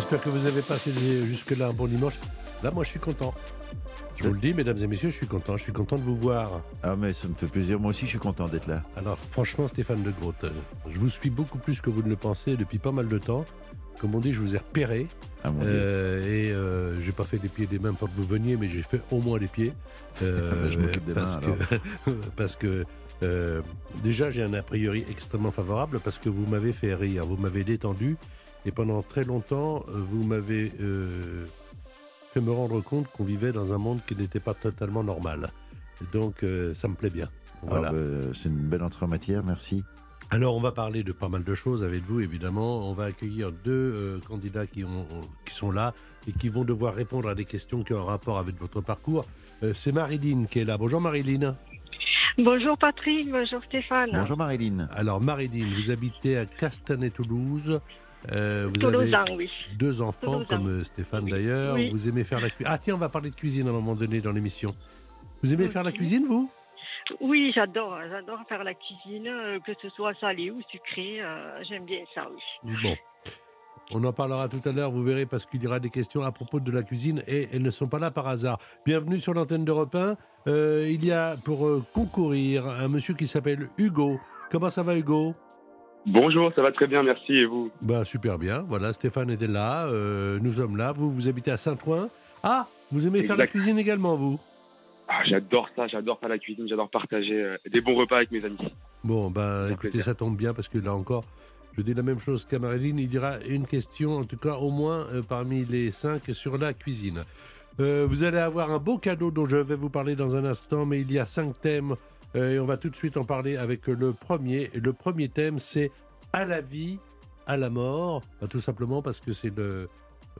J'espère que vous avez passé jusque-là un bon dimanche. Là, moi, je suis content. Je vous le dis, mesdames et messieurs, je suis content. Je suis content de vous voir. Ah, mais ça me fait plaisir. Moi aussi, je suis content d'être là. Alors, franchement, Stéphane de Groot, euh, je vous suis beaucoup plus que vous ne le pensez depuis pas mal de temps. Comme on dit, je vous ai repéré. Ah, mon Dieu. Euh, et euh, j'ai pas fait des pieds et des mains pour que vous veniez, mais j'ai fait au moins les pieds. Euh, Je m'occupe des parce, mains, que, parce que euh, déjà, j'ai un a priori extrêmement favorable parce que vous m'avez fait rire, vous m'avez détendu. Et pendant très longtemps, euh, vous m'avez euh, fait me rendre compte qu'on vivait dans un monde qui n'était pas totalement normal. Donc, euh, ça me plaît bien. Voilà. Ah, bah, c'est une belle entrée en matière, merci. Alors, on va parler de pas mal de choses avec vous, évidemment. On va accueillir deux euh, candidats qui, ont, qui sont là et qui vont devoir répondre à des questions qui ont un rapport avec votre parcours. Euh, c'est Marilyn qui est là. Bonjour Marilyn. Bonjour Patrick, bonjour Stéphane. Bonjour Marilyn. Alors Marilyn, vous habitez à Castanet-Toulouse. Euh, vous Toulousain, avez oui. deux enfants, Toulousain. comme euh, Stéphane d'ailleurs. Oui. Vous aimez faire la cuisine. Ah tiens, on va parler de cuisine à un moment donné dans l'émission. Vous aimez faire la cuisine, vous? Oui, j'adore, j'adore faire la cuisine, euh, que ce soit salé ou sucré, euh, j'aime bien ça, oui. Bon. On en parlera tout à l'heure, vous verrez, parce qu'il y aura des questions à propos de la cuisine et elles ne sont pas là par hasard. Bienvenue sur l'antenne d'Europe 1. Euh, il y a pour concourir un monsieur qui s'appelle Hugo. Comment ça va, Hugo? Bonjour, ça va très bien, merci. Et vous? Bah super bien. Voilà, Stéphane était là, euh, nous sommes là. Vous, vous habitez à Saint-Ouen? Ah, vous aimez faire la cuisine également, vous? Ah, J'adore ça, j'adore faire la cuisine, j'adore partager euh, des bons repas avec mes amis. Bon, fait écoutez, plaisir. ça tombe bien parce que là encore, je dis la même chose qu'à Marilyn. Il y aura une question, en tout cas au moins euh, parmi les cinq, sur la cuisine. Vous allez avoir un beau cadeau dont je vais vous parler dans un instant, mais il y a cinq thèmes et on va tout de suite en parler avec le premier. Le premier thème, c'est à la vie, à la mort, Bah, tout simplement parce que c'est le.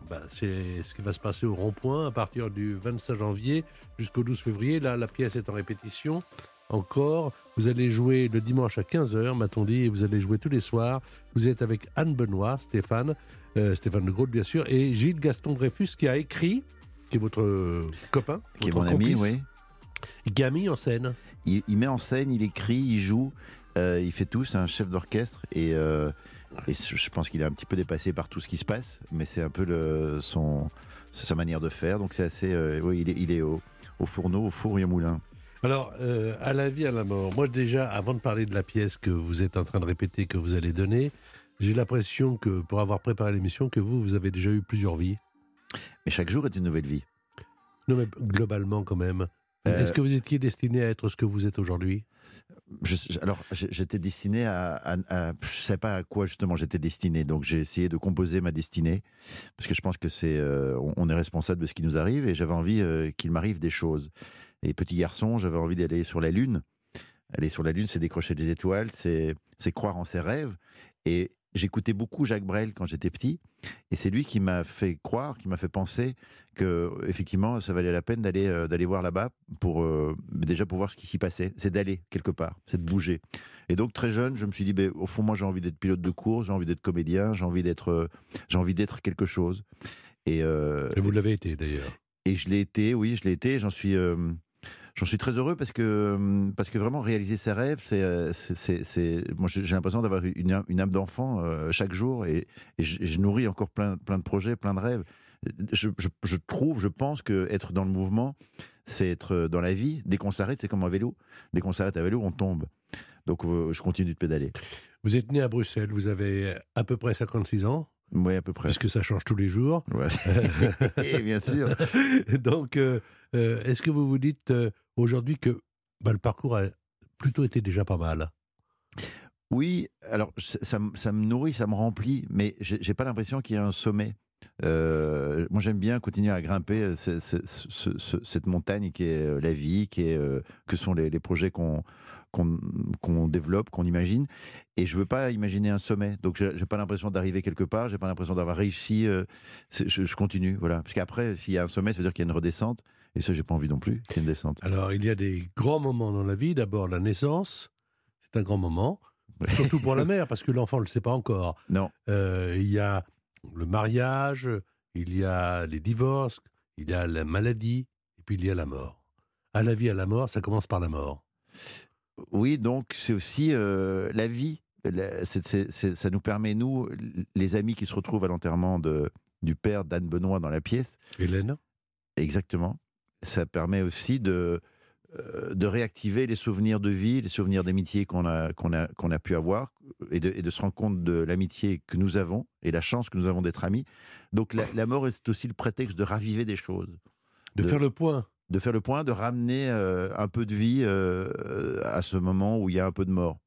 bah, c'est ce qui va se passer au rond-point à partir du 25 janvier jusqu'au 12 février. Là, la pièce est en répétition encore. Vous allez jouer le dimanche à 15h, m'a-t-on dit, et vous allez jouer tous les soirs. Vous êtes avec Anne Benoît, Stéphane, euh, Stéphane de Groot, bien sûr, et Gilles Gaston Dreyfus qui a écrit, qui est votre euh, copain, Qui est votre mon ami, complice, oui. Mis en scène. Il, il met en scène, il écrit, il joue, euh, il fait tout. C'est un chef d'orchestre et, euh, et je pense qu'il est un petit peu dépassé par tout ce qui se passe, mais c'est un peu le, son, sa manière de faire. Donc c'est assez. euh, oui, il est, il est au, au fourneau, au four et au moulin. Alors, à la vie, à la mort, moi déjà, avant de parler de la pièce que vous êtes en train de répéter, que vous allez donner, j'ai l'impression que, pour avoir préparé l'émission, que vous, vous avez déjà eu plusieurs vies. Mais chaque jour est une nouvelle vie. Non, mais globalement quand même. Euh, Est-ce que vous étiez destiné à être ce que vous êtes aujourd'hui? Je- alors, j'étais destiné à, à, à- je sais pas à quoi justement j'étais destiné. Donc, j'ai essayé de composer ma destinée parce que je pense que c'est, euh, on, est responsable de ce qui nous arrive et j'avais envie euh, qu'il m'arrive des choses. Et petit garçon, j'avais envie d'aller sur la lune. Aller sur la lune, c'est décrocher des étoiles, c'est, c'est croire en ses rêves. Et j'écoutais beaucoup Jacques Brel quand j'étais petit, et c'est lui qui m'a fait croire, qui m'a fait penser que effectivement, ça valait la peine d'aller euh, d'aller voir là-bas pour euh, déjà pour voir ce qui s'y passait. C'est d'aller quelque part, c'est de bouger. Et donc très jeune, je me suis dit, ben, au fond, moi, j'ai envie d'être pilote de course, j'ai envie d'être comédien, j'ai envie d'être, euh, j'ai envie d'être quelque chose. Et, Et vous l'avez été d'ailleurs. et je l'ai été, oui, je l'ai été. J'en suis, j'en suis très heureux parce que, euh, parce que vraiment réaliser ses rêves, c'est, euh, c'est, c'est- moi j'ai l'impression d'avoir une, une âme d'enfant euh, chaque jour et, je, nourris encore plein, plein de projets, plein de rêves. Je, je- trouve, je pense que être dans le mouvement, c'est être dans la vie. Dès qu'on s'arrête, c'est comme un vélo. Dès qu'on s'arrête à vélo, on tombe. Donc euh, je continue de pédaler. Vous êtes né à Bruxelles, vous avez à peu près 56 ans, Oui, à peu près. puisque ça change tous les jours. Ouais. Et bien sûr. Donc, euh, euh, est-ce que vous vous dites euh, aujourd'hui que bah, le parcours a plutôt été déjà pas mal? Oui, alors ça, ça me- nourrit, ça me remplit, mais j'ai pas l'impression qu'il y ait un sommet. Moi, j'aime bien continuer à grimper ce- ce- ce- ce- cette montagne qui est la vie, qui est, que sont les, les projets qu'on qu'on développe, qu'on imagine. Et je veux pas imaginer un sommet. Donc, j'ai pas l'impression d'arriver quelque part. J'ai pas l'impression d'avoir réussi. euh, je continue, voilà. Parce qu'après, s'il y a un sommet, ça veut dire qu'il y a une redescente. Et ça, j'ai pas envie non plus qu'il y ait une descente. Alors, il y a des grands moments dans la vie. D'abord, la naissance, c'est un grand moment, surtout pour la mère, parce que l'enfant ne le sait pas encore. Non. Euh, il y a le mariage, il y a les divorces, il y a la maladie, et puis il y a la mort. À la vie, à la mort, ça commence par la mort. Oui, donc c'est aussi euh, la vie. La- c'est- c'est- c'est- ça nous permet, nous, les amis qui se retrouvent à l'enterrement de, du père d'Anne Benoît dans la pièce, Hélène exactement, ça permet aussi de, euh, de réactiver les souvenirs de vie, les souvenirs d'amitié qu'on a, qu'on a, qu'on a pu avoir, et de, et de se rendre compte de l'amitié que nous avons, et la chance que nous avons d'être amis. Donc la, la mort est aussi le prétexte de raviver des choses de De- faire le point. De faire le point, de ramener euh, un peu de vie euh, à ce moment où il y a un peu de mort.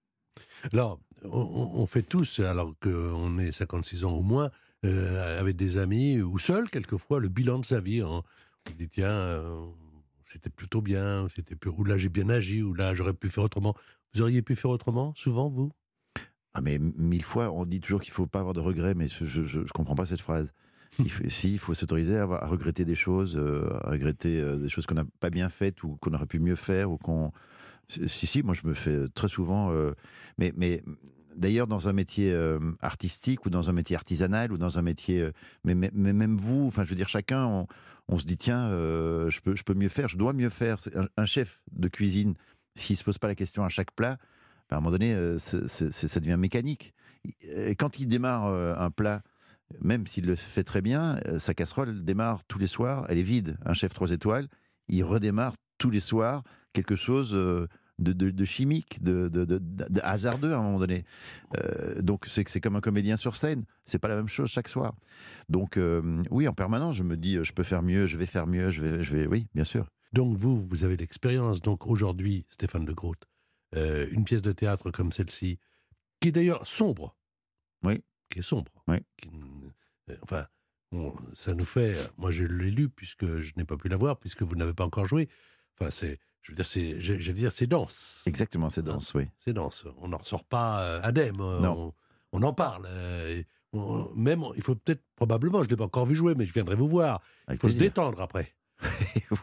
Alors, on, on fait tous, alors qu'on est 56 ans ou moins, euh, avec des amis ou seul, quelquefois, le bilan de sa vie. hein. On dit, tiens, euh, c'était plutôt bien, c'était plus... ou là j'ai bien agi, ou là j'aurais pu faire autrement. Vous auriez pu faire autrement, souvent, vous? Ah mais mille fois, on dit toujours qu'il faut pas avoir de regrets, mais je je comprends pas cette phrase. Il si, il faut s'autoriser à, regretter des choses, euh, à regretter euh, des choses qu'on n'a pas bien faites ou qu'on aurait pu mieux faire ou qu'on. Si, si, moi je me fais très souvent. euh, mais mais d'ailleurs dans un métier euh, artistique ou dans un métier artisanal ou dans un métier. euh, mais, mais, même vous, enfin je veux dire chacun, on, se dit tiens, euh, je peux je peux mieux faire, je dois mieux faire. Un, chef de cuisine, s'il se pose pas la question à chaque plat, ben, à un moment donné, euh, ça devient mécanique. Et Quand il démarre euh, un plat, même s'il le fait très bien, euh, sa casserole démarre tous les soirs, elle est vide. Un chef trois étoiles, il redémarre tous les soirs quelque chose euh, de, de- de chimique, de, de- de- de hasardeux à un moment donné. Euh, donc c'est comme un comédien sur scène, c'est pas la même chose chaque soir. Donc euh, oui, en permanence, je me dis, je peux faire mieux, je vais faire mieux, je vais, je vais, oui, bien sûr. Donc vous, vous avez l'expérience. Donc aujourd'hui, Stéphane de Groot, euh, une pièce de théâtre comme celle-ci, qui est d'ailleurs sombre. Oui. Qui est sombre. Oui. Qui- euh, enfin, ça nous fait. Moi, je l'ai lu puisque je n'ai pas pu la voir, puisque vous n'avez pas encore joué. Enfin, c'est. Je veux dire, c'est. Veux dire, c'est dense. Exactement, c'est dense, oui. C'est dense. On n'en ressort pas euh, indemne. euh, Non. On, on en parle. on- même, il faut peut-être, probablement, je ne l'ai pas encore vu jouer, mais je viendrai vous voir. Il Avec faut se détendre après.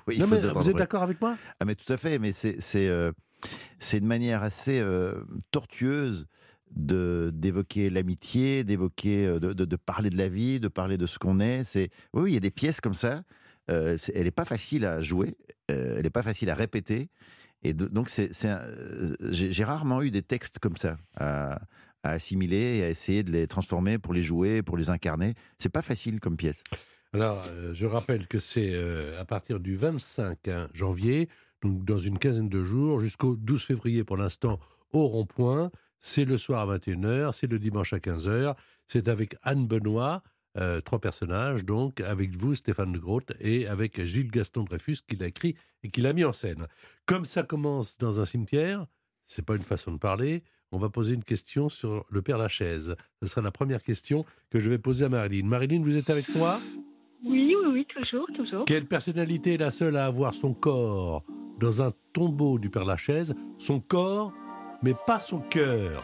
Oui, il non, mais vous êtes d'accord avec moi? Ah mais tout à fait, mais c'est c'est euh, c'est une manière assez euh, tortueuse d'évoquer l'amitié, d'évoquer euh, de, de, parler de la vie, de parler de ce qu'on est. C'est oui, il y a des pièces comme ça. Euh, c'est- elle n'est pas facile à jouer, euh, elle n'est pas facile à répéter, et donc euh, j'ai rarement eu des textes comme ça à, à assimiler et à essayer de les transformer pour les jouer, pour les incarner. C'est pas facile comme pièce. Alors, euh, je rappelle que c'est à partir du 25 hein, janvier, donc dans une quinzaine de jours, jusqu'au 12 février pour l'instant, au rond-point. C'est le soir à 21h, c'est le dimanche à 15h. C'est avec Anne Benoît, euh, trois personnages, donc avec vous, Stéphane de Groot, et avec Gilles Gaston Dreyfus, qui l'a écrit et qui l'a mis en scène. Comme ça commence dans un cimetière, c'est pas une façon de parler, on va poser une question sur le Père Lachaise. Ce sera la première question que je vais poser à Marilyn. Marilyn, vous êtes avec moi? Oui, oui, oui, toujours, toujours. quelle personnalité est la seule à avoir son corps dans un tombeau du Père Lachaise? Son corps, mais pas son cœur.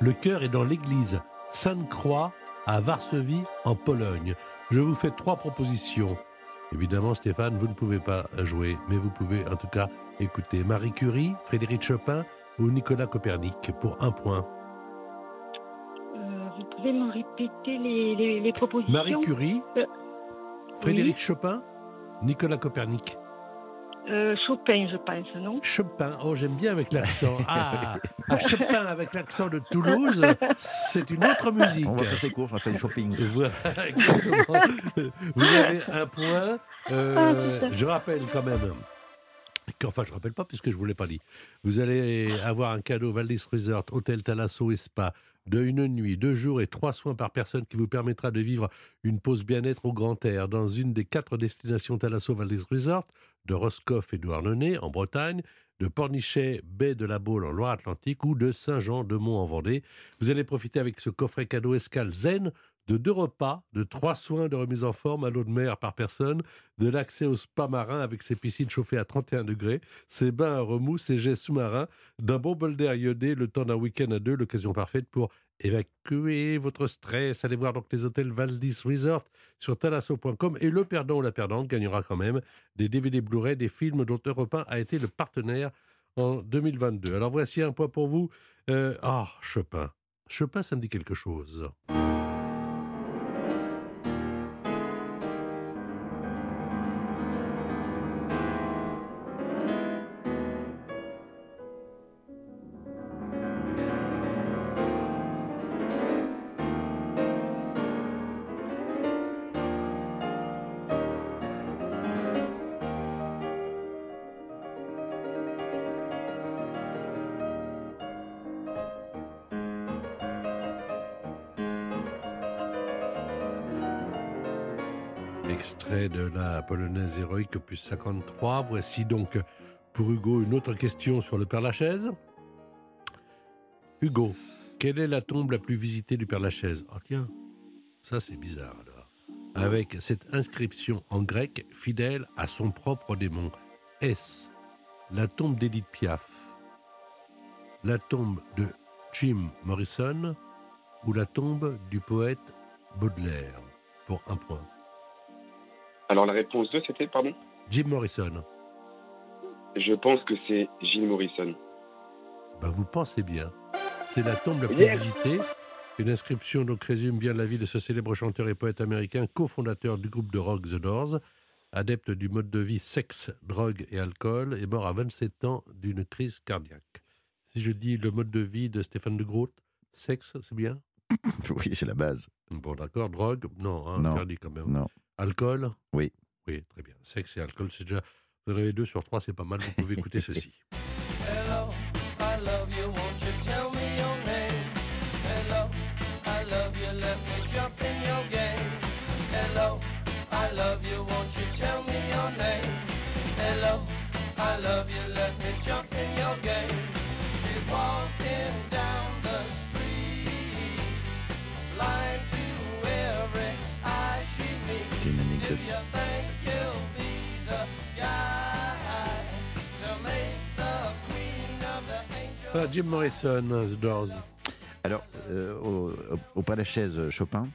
Le cœur est dans l'église Sainte-Croix à Varsovie, en Pologne. Je vous fais trois propositions. Évidemment, Stéphane, vous ne pouvez pas jouer, mais vous pouvez en tout cas écouter Marie Curie, Frédéric Chopin ou Nicolas Copernic pour un point. Euh, vous pouvez me répéter les, les, les propositions? Marie Curie, Euh, Frédéric Chopin, Nicolas Copernic. Euh, Chopin, je pense, non? Chopin, oh j'aime bien avec l'accent. Ah, ah, Chopin avec l'accent de Toulouse, c'est une autre musique. On va faire ses courses, on va faire du shopping. Voilà, exactement. Vous avez un point. Euh, Ah, je rappelle quand même. Enfin, je rappelle pas puisque je vous l'ai pas dit. Vous allez avoir un cadeau Valdis Resort, Hôtel Thalasso et Spa de une nuit, deux jours et trois soins par personne qui vous permettra de vivre une pause bien-être au grand air dans une des quatre destinations Thalasso Valdis Resort de Roscoff et de en Bretagne, de Pornichet, baie de la Baule en Loire-Atlantique ou de Saint-Jean-de-Mont en Vendée. Vous allez profiter avec ce coffret cadeau escale zen de deux repas, de trois soins de remise en forme à l'eau de mer par personne, de l'accès au spa marin avec ses piscines chauffées à 31 degrés, ses bains à remous, ses jets sous-marins, d'un bon bol d'air iodé le temps d'un week-end à deux, l'occasion parfaite pour évacuer votre stress. Allez voir donc les hôtels Valdis Resort sur talasso.com et le perdant ou la perdante gagnera quand même des DVD Blu-ray des films dont Europe 1 a été le partenaire en 2022. Alors voici un point pour vous. Euh, ah, Chopin. Chopin, ça me dit quelque chose. Polonaise héroïque opus 53. Voici donc pour Hugo une autre question sur le Père Lachaise. Hugo, quelle est la tombe la plus visitée du Père Lachaise? Ah tiens, ça c'est bizarre alors. Avec cette inscription en grec, fidèle à son propre démon. Est-ce la tombe d'Edith Piaf, la tombe de Jim Morrison ou la tombe du poète Baudelaire? Pour un point. Alors la réponse 2, c'était, pardon? Jim Morrison. Je pense que c'est Gilles Morrison. Ben, vous pensez bien. C'est la tombe la plus Yes. visitée. Une inscription donc résume bien la vie de ce célèbre chanteur et poète américain, cofondateur du groupe de rock The Doors, adepte du mode de vie sexe, drogue et alcool, et mort à 27 ans d'une crise cardiaque. Si je dis le mode de vie de Stéphane de Groot, sexe, c'est bien? Oui, c'est la base. Bon, d'accord. Drogue Non, hein, Non. quand même. Non. Alcool? Oui. Oui, très bien. Sexe et alcool, c'est déjà. Vous en avez deux sur trois, c'est pas mal. Vous pouvez écouter ceci. Jim Morrison, The Doors. Alors, euh, au, au, la chaise Chopin,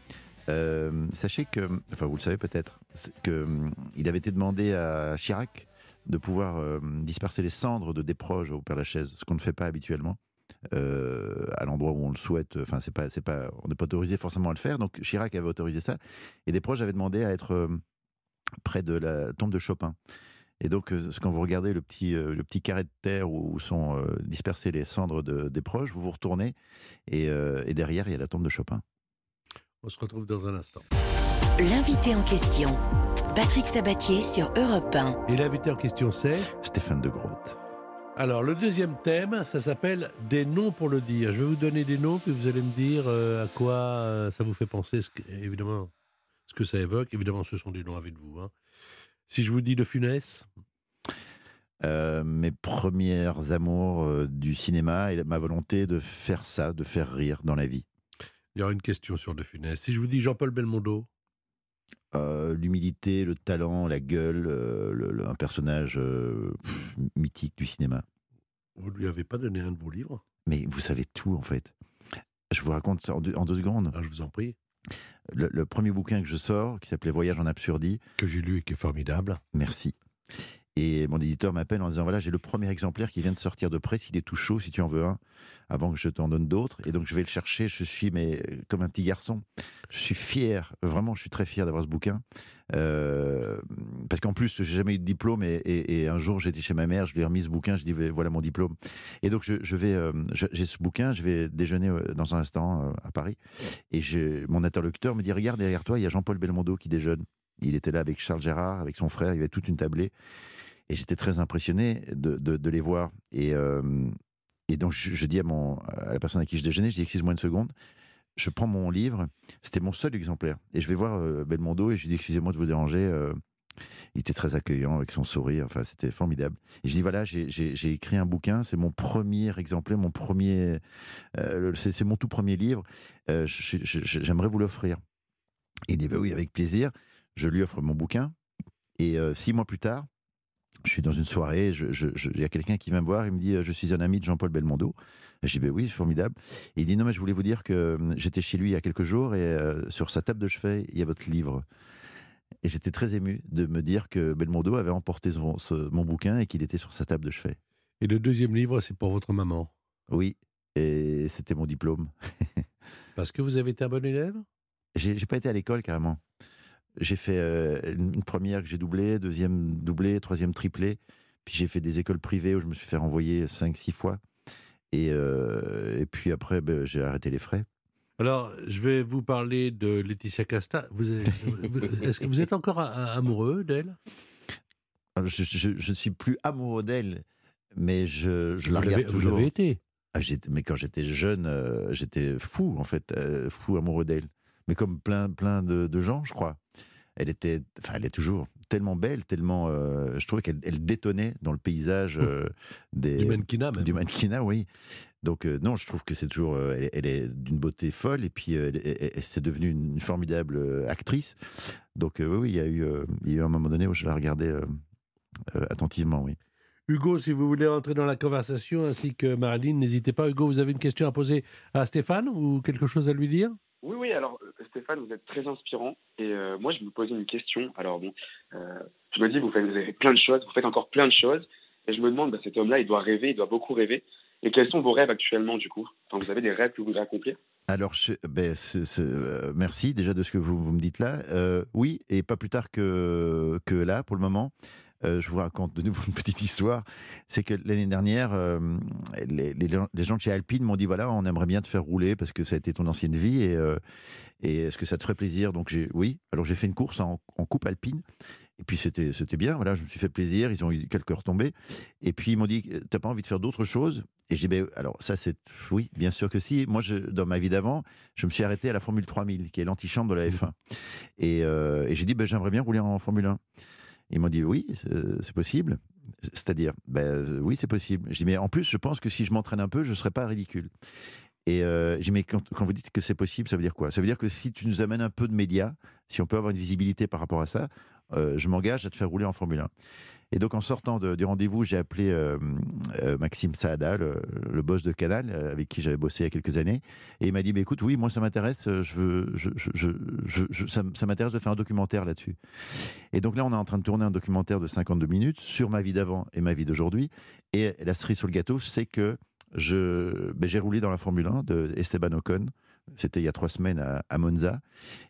euh, sachez que, enfin vous le savez peut-être, que hum, avait été demandé à Chirac de pouvoir euh, disperser les cendres de Desproges au Père Lachaise, ce qu'on ne fait pas habituellement. à l'endroit où on le souhaite, enfin c'est pas, c'est pas, on n'est pas autorisé forcément à le faire. Donc Chirac avait autorisé ça, et Desproges avait demandé à être près de la tombe de Chopin. Et donc, euh, quand vous regardez le petit, euh, le petit carré de terre où sont euh, dispersées les cendres de, des proches, vous vous retournez et, et derrière, il y a la tombe de Chopin. On se retrouve dans un instant. L'invité en question, Patrick Sabatier sur Europe 1. Et l'invité en question, c'est Stéphane de Groot. Alors, le deuxième thème, ça s'appelle Des noms pour le dire. Je vais vous donner des noms, puis vous allez me dire euh, à quoi euh, ça vous fait penser, ce que- évidemment, ce que ça évoque. Évidemment, ce sont des noms avec vous. hein. Si je vous dis De Funès, Euh, mes premières amours euh, du cinéma et ma volonté de faire ça, de faire rire dans la vie. il y aura une question sur De Funès. Si je vous dis Jean-Paul Belmondo, Euh, L'humilité, le talent, la gueule, le- le- un personnage pff, mythique du cinéma. vous ne lui avez pas donné un de vos livres? Mais vous savez tout en fait. Je vous raconte ça en deux, en deux secondes. Ah, Je vous en prie. Le, le premier bouquin que je sors, qui s'appelait Voyage en absurdie, Que j'ai lu et qui est formidable. merci. Et mon éditeur m'appelle en disant voilà, j'ai le premier exemplaire qui vient de sortir de presse, il est tout chaud si tu en veux un, avant que je t'en donne d'autres. Et donc je vais le chercher, je suis mais euh, comme un petit garçon. Je suis fier, vraiment, je suis très fier d'avoir ce bouquin. Euh, parce qu'en plus, j'ai jamais eu de diplôme et, un jour j'étais chez ma mère, je lui ai remis ce bouquin, je dis voilà mon diplôme. Et donc je, je vais, euh, j'ai ce bouquin, je vais déjeuner dans un euh, à Paris et mon interlocuteur me dit regarde derrière toi, il y a Jean-Paul Belmondo qui déjeune. Il était là avec Charles Gérard, avec son frère, il y avait toute une tablée. Et j'étais très impressionné de, de- les voir. Et, euh, et donc, je, dis à, mon, à la personne à qui je déjeunais, je dis, excuse-moi une seconde, je prends mon livre, c'était mon seul exemplaire. Et je vais voir euh, Belmondo et je lui dis, excusez-moi de vous déranger. euh, il était très accueillant avec son sourire, enfin, c'était formidable. Et je dis, voilà, j'ai- écrit un bouquin, c'est mon premier exemplaire, mon premier, c'est mon tout premier livre. J'aimerais vous l'offrir. Il dit, bah oui, avec plaisir. Je lui offre mon bouquin. Et six mois plus tard, je suis dans une soirée, il y a quelqu'un qui vient me voir, il me dit, euh, je suis un ami de Jean-Paul Belmondo. Et Je dis, ben oui, formidable. Et il dit, non, mais je voulais vous dire que euh, j'étais chez lui il y a quelques jours et euh, sur sa table de chevet, il y a votre livre. Et j'étais très ému de me dire que Belmondo avait emporté son- ce- mon bouquin et qu'il était sur sa table de chevet. Et le deuxième livre, c'est pour votre maman. Oui, et c'était mon diplôme. Parce que vous avez été un bon élève? J'ai j'ai pas été à l'école carrément. J'ai fait euh, une première que j'ai doublée, deuxième doublée, troisième triplée. Puis j'ai fait des écoles privées où je me suis fait renvoyer 5-6 fois. Et, euh, et puis après, ben, j'ai arrêté les frais. Alors, je vais vous parler de Laetitia Casta. Vous vous- Est-ce que vous êtes encore amoureux d'elle? Je, je suis plus amoureux d'elle, mais je, je la Vous regarde Vous toujours. l'avez été. Ah, mais quand j'étais jeune, euh, j'étais fou, en fait, euh, fou amoureux d'elle. Mais comme plein, plein de, de gens, je crois. Elle était, enfin, elle est toujours tellement belle, tellement. euh, je trouvais qu'elle elle détonnait dans le paysage euh, des, Du mannequinat même. du mannequinat, oui. Donc, euh, non, je trouve que c'est toujours. elle, elle est d'une beauté folle, et puis c'est devenue une formidable actrice. Donc, oui, oui, il y, a eu, il y a eu un moment donné où je la regardais attentivement, oui. Hugo, si vous voulez entrer dans la conversation, ainsi que Marilyn, n'hésitez pas. Hugo, vous avez une question à poser à Stéphane ou quelque chose à lui dire? Oui, oui, alors euh, Stéphane, vous êtes très inspirant. Et euh, moi, je me posais une question. Alors bon, euh, je me dis, vous faites, vous avez plein de choses, vous faites encore plein de choses. Et je me demande, bah, cet homme-là, il doit rêver, il doit beaucoup rêver. Et quels sont vos rêves actuellement, du coup? Enfin, Vous avez des rêves que vous voudrez accomplir? Alors, ben, euh, merci déjà de ce que vous, vous me dites là. Oui, et pas plus tard que, que là, pour le moment. Euh, je vous raconte de nouveau une petite histoire. C'est que l'année dernière, euh, les, gens- de chez Alpine m'ont dit voilà, on aimerait bien te faire rouler parce que ça a été ton ancienne vie et, euh, est-ce que ça te ferait plaisir? Donc j'ai oui. Alors j'ai fait une course en, coupe alpine et puis c'était c'était bien. Voilà, je me suis fait plaisir. Ils ont eu quelques retombées et puis ils m'ont dit t'as pas envie de faire d'autres choses? Et j'ai dit ben, alors ça c'est oui, bien sûr que si. Moi, dans ma vie d'avant, je me suis arrêté à la Formule 3000 qui est l'antichambre de la F1 et, j'ai dit ben, j'aimerais bien rouler en Formule 1. Ils m'ont dit oui, c'est c'est possible. C'est-à-dire, ben, euh, oui, c'est possible. Je dis, mais en plus, je pense que si je m'entraîne un peu, je ne serai pas ridicule. Et euh, j'ai mais quand, quand vous dites que c'est possible, ça veut dire quoi? Ça veut dire que si tu nous amènes un peu de médias, si on peut avoir une visibilité par rapport à ça, euh, je m'engage à te faire rouler en Formule 1. Et donc, en sortant du rendez-vous, j'ai appelé euh, euh, Maxime Saada, le, boss de Canal, euh, avec qui j'avais bossé il y a quelques années. Et il m'a dit, bah, écoute, oui, moi, ça m'intéresse, je veux, ça, m'intéresse de faire un documentaire là-dessus. Et donc là, on est en train de tourner un documentaire de 52 minutes sur ma vie d'avant et ma vie d'aujourd'hui. Et la cerise sur le gâteau, c'est que ben, j'ai roulé dans la Formule 1 de Esteban Ocon. C'était il y a trois semaines à, Monza.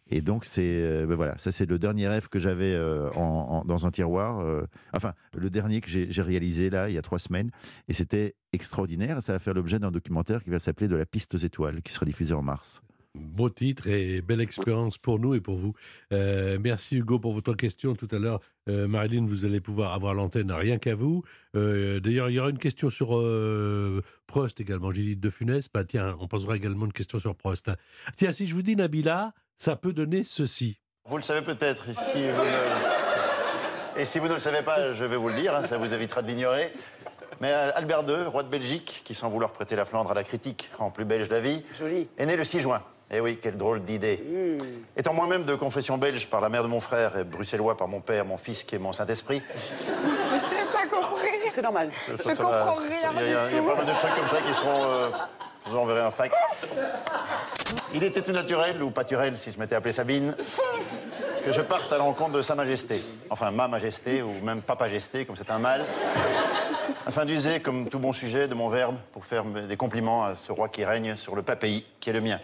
Et donc, c'est, euh, ben voilà, ça, c'est le dernier rêve que j'avais euh, en- dans un tiroir. euh, enfin, le dernier que j'ai, j'ai réalisé là, il y a trois semaines. Et c'était extraordinaire. Ça va faire l'objet d'un documentaire qui va s'appeler De la piste aux étoiles, qui sera diffusé en mars. Beau titre et belle expérience pour nous et pour vous. Euh, merci Hugo pour votre question tout à l'heure. Euh, Marilyn, vous allez pouvoir avoir l'antenne rien qu'à vous. Euh, D'ailleurs, il y aura une question sur euh, Prost également. J'ai dit de Funès. Bah, tiens, on posera également une question sur Prost. Tiens, si je vous dis Nabila, ça peut donner ceci. Vous le savez peut-être, et si vous ne... et si vous ne le savez pas, je vais vous le dire, hein, ça vous évitera de l'ignorer. Mais Albert II, roi de Belgique, qui sans vouloir prêter la Flandre à la critique, rend plus belge la vie, est né le 6 juin. Eh oui, quelle drôle d'idée. Étant moi-même de confession belge par la mère de mon frère et bruxellois par mon père, mon fils qui est mon Saint-Esprit, pas compris. C'est normal. Je va- comprends rien il y a- il y pas mal de trucs comme ça qui seront. euh, je vous enverrai un fax. Il était tout naturel, ou paturel si je m'étais appelé Sabine, que je parte à l'encontre de Sa Majesté. Enfin, Ma Majesté, ou même Papa Majesté, comme c'est un mâle. Afin d'user, comme tout bon sujet, de mon verbe pour faire des compliments à ce roi qui règne sur le pays qui est le mien.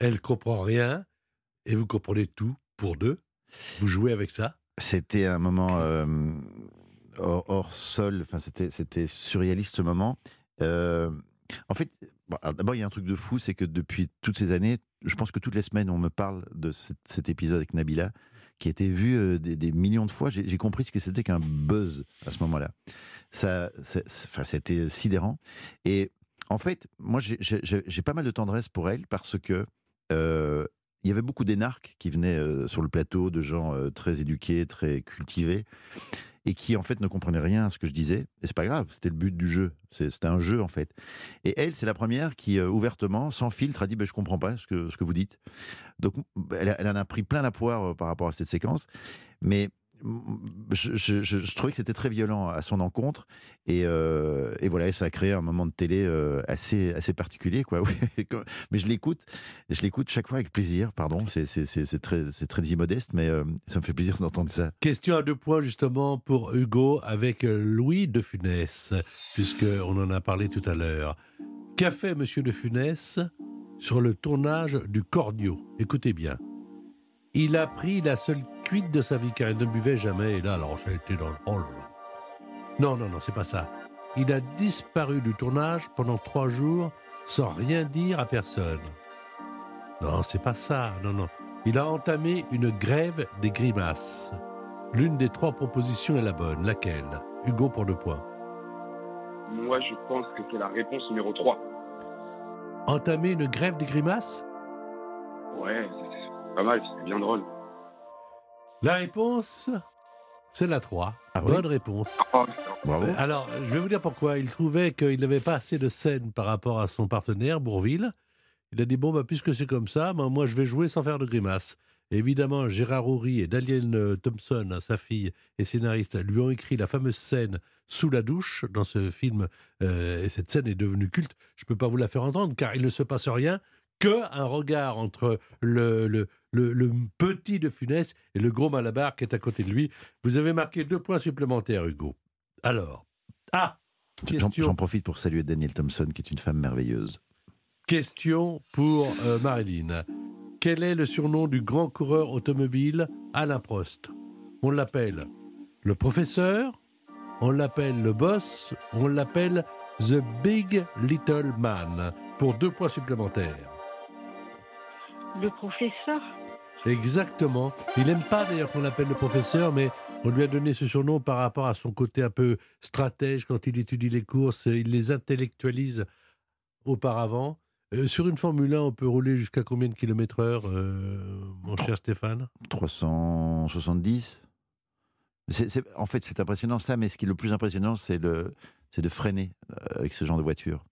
Elle comprend rien et vous comprenez tout pour deux. Vous jouez avec ça? C'était un moment euh, hors, sol, enfin, c'était, c'était surréaliste ce moment. Euh, en fait, d'abord, il y a un truc de fou, c'est que depuis toutes ces années, je pense que toutes les semaines, on me parle de cet, épisode avec Nabila, qui a été vu euh, des, millions de fois. J'ai, compris ce que c'était qu'un buzz à ce moment-là. Ça, c'était sidérant. Et en fait, moi, j'ai, pas mal de tendresse pour elle parce que il y avait beaucoup d'énarques qui venaient sur le plateau, de gens très éduqués, très cultivés. et qui en fait ne comprenait rien à ce que je disais. Et c'est pas grave, c'était le but du jeu. C'était un jeu en fait. Et elle, c'est la première qui ouvertement, sans filtre, a dit ben, je comprends pas ce que ce que vous dites. Donc elle, elle en a pris plein la poire par rapport à cette séquence, mais je, je- trouvais que c'était très violent à son encontre et, euh, voilà et ça a créé un moment de télé euh, assez assez particulier quoi mais je l'écoute je l'écoute chaque fois avec plaisir pardon c'est très c'est immodeste mais euh, ça me fait plaisir d'entendre ça Question à deux points justement pour Hugo avec Louis de Funès, puisqu'on en a parlé tout à l'heure. Qu'a fait Monsieur de Funès sur le tournage du Cordio? Écoutez bien. Il a pris la seule cuite de sa vie car il ne buvait jamais. Et là, alors ça a été dans le... Oh là là. Non, non, non, c'est pas ça. Il a disparu du tournage pendant trois jours sans rien dire à personne. Non, c'est pas ça. Non, non. Il a entamé une grève des grimaces. L'une des trois propositions est la bonne. Laquelle? Hugo pour deux points. Moi, je pense que c'est la réponse numéro 3. Entamer une grève des grimaces? Ouais, c'est pas mal, c'est bien drôle. La réponse, c'est la 3. Ah oui Bonne réponse. Bravo Alors, je vais vous dire pourquoi. Il trouvait qu'il n'avait pas assez de scènes par rapport à son partenaire, Bourville. Il a dit, bon, bah, puisque c'est comme ça, bah, moi, je vais jouer sans faire de grimaces. Évidemment, Gérard Houry et Daniel euh, Thompson, sa fille et scénariste, lui ont écrit la fameuse scène sous la douche dans ce film. euh, et cette scène est devenue culte. Je ne peux pas vous la faire entendre car il ne se passe rien que un regard entre le, le, le, le petit de Funès et le gros Malabar qui est à côté de lui. Vous avez marqué deux points supplémentaires, Hugo. Alors, ah, j'en profite pour saluer Daniel Thompson qui est une femme merveilleuse question pour euh, Marilyn. Quel est le surnom du grand coureur automobile Alain Prost? On l'appelle le professeur, on l'appelle le boss, on l'appelle The Big Little Man, pour deux points supplémentaires. Le professeur Exactement. Il n'aime pas d'ailleurs qu'on l'appelle le professeur, mais on lui a donné ce surnom par rapport à son côté un peu stratège quand il étudie les courses. Il les intellectualise auparavant. Euh, sur une Formule 1, on peut rouler jusqu'à combien de kilomètres heure, euh, mon cher Stéphane? 370 C'est- c'est- en fait c'est impressionnant ça mais ce qui est le plus impressionnant c'est de freiner euh, avec ce genre de voiture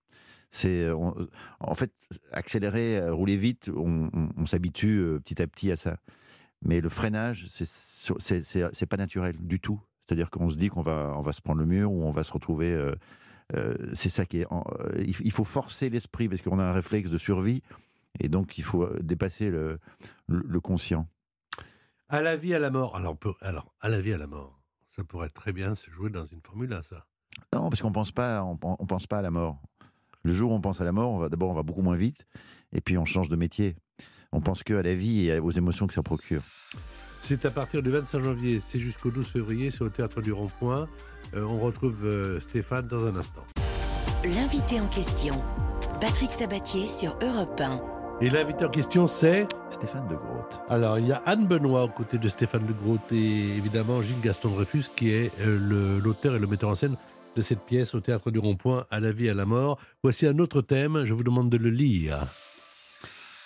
c'est euh, euh, en fait accélérer euh, rouler vite on, on- on s'habitue petit à petit à ça mais le freinage c'est pas naturel du tout c'est-à-dire qu'on se dit qu'on va on va se prendre le mur ou on va se retrouver euh, euh, c'est ça qui est en- euh, il faut forcer l'esprit parce qu'on a un réflexe de survie et donc il faut dépasser le, le, le conscient À la vie, à la mort. Alors, alors, à la vie, à la mort. Ça pourrait très bien se jouer dans une Formule 1, ça. Non, parce qu'on pense pas, on pense pas à la mort. Le jour où on pense à la mort, on va d'abord on va beaucoup moins vite, et puis on change de métier. On pense que à la vie et aux émotions que ça procure. C'est à partir du 25 janvier, c'est jusqu'au 12 février, c'est au Théâtre du Rond-Point. Euh, on retrouve euh, Stéphane dans un instant. L'invité en question. Patrick Sabatier sur Europe 1. Et l'invité en question, c'est Stéphane de Grotte. Alors, il y a Anne Benoît aux côtés de Stéphane de Groot et évidemment Gilles Gaston Dreyfus qui est euh, l'auteur et le metteur en scène de cette pièce au Théâtre du Rond-Point, à la vie, à la mort. Voici un autre thème, je vous demande de le lire.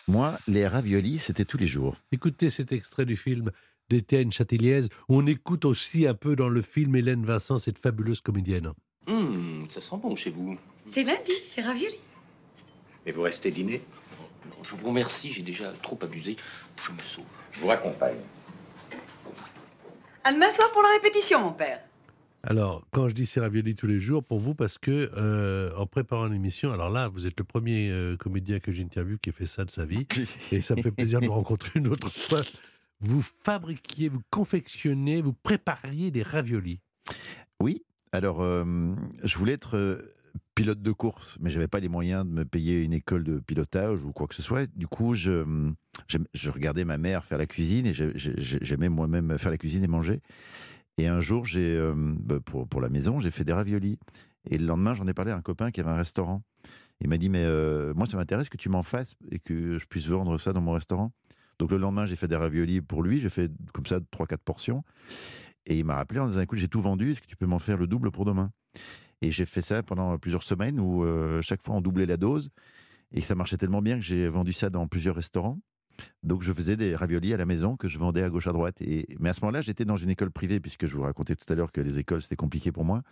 Moi, les raviolis, c'était tous les jours. Écoutez cet extrait du film d'Étienne Châtiliez, où on écoute aussi un peu dans le film Hélène Vincent, cette fabuleuse comédienne. Hum, ça sent bon chez vous. C'est lundi, c'est ravioli. Et vous restez dîner Non, je vous remercie, j'ai déjà trop abusé. Je me sauve. Je vous raccompagne. À demain soir pour la répétition, mon père. Alors, quand je dis c'est ravioli tous les jours, pour vous, parce que euh, en préparant l'émission, alors là, vous êtes le premier euh, comédien que j'interviewe qui a fait ça de sa vie, et ça me fait plaisir de vous rencontrer une autre fois. Vous fabriquiez, vous confectionnez, vous prépariez des raviolis. Oui. Alors, euh, je voulais être pilote de course, mais j'avais pas les moyens de me payer une école de pilotage ou quoi que ce soit. Du coup, je, regardais ma mère faire la cuisine et j'ai- j'ai- j'aimais moi-même faire la cuisine et manger. Et un jour, j'ai, euh, bah, pour, pour la maison, j'ai fait des raviolis. Et le lendemain, j'en ai parlé à un copain qui avait un restaurant. Il m'a dit, mais euh, moi, ça m'intéresse que tu m'en fasses et que je puisse vendre ça dans mon restaurant. Donc le lendemain, j'ai fait des raviolis pour lui. J'ai fait comme ça 3-4 portions. Et il m'a rappelé en disant, écoute, j'ai tout vendu. Est-ce que tu peux m'en faire le double pour demain? Et j'ai fait ça pendant plusieurs semaines où euh, chaque fois on doublait la dose. Et ça marchait tellement bien que j'ai vendu ça dans plusieurs restaurants. Donc je faisais des raviolis à la maison que je vendais à gauche à droite. Et, mais à ce moment-là, j'étais dans une école privée, puisque je vous racontais tout à l'heure que les écoles, c'était compliqué pour moi.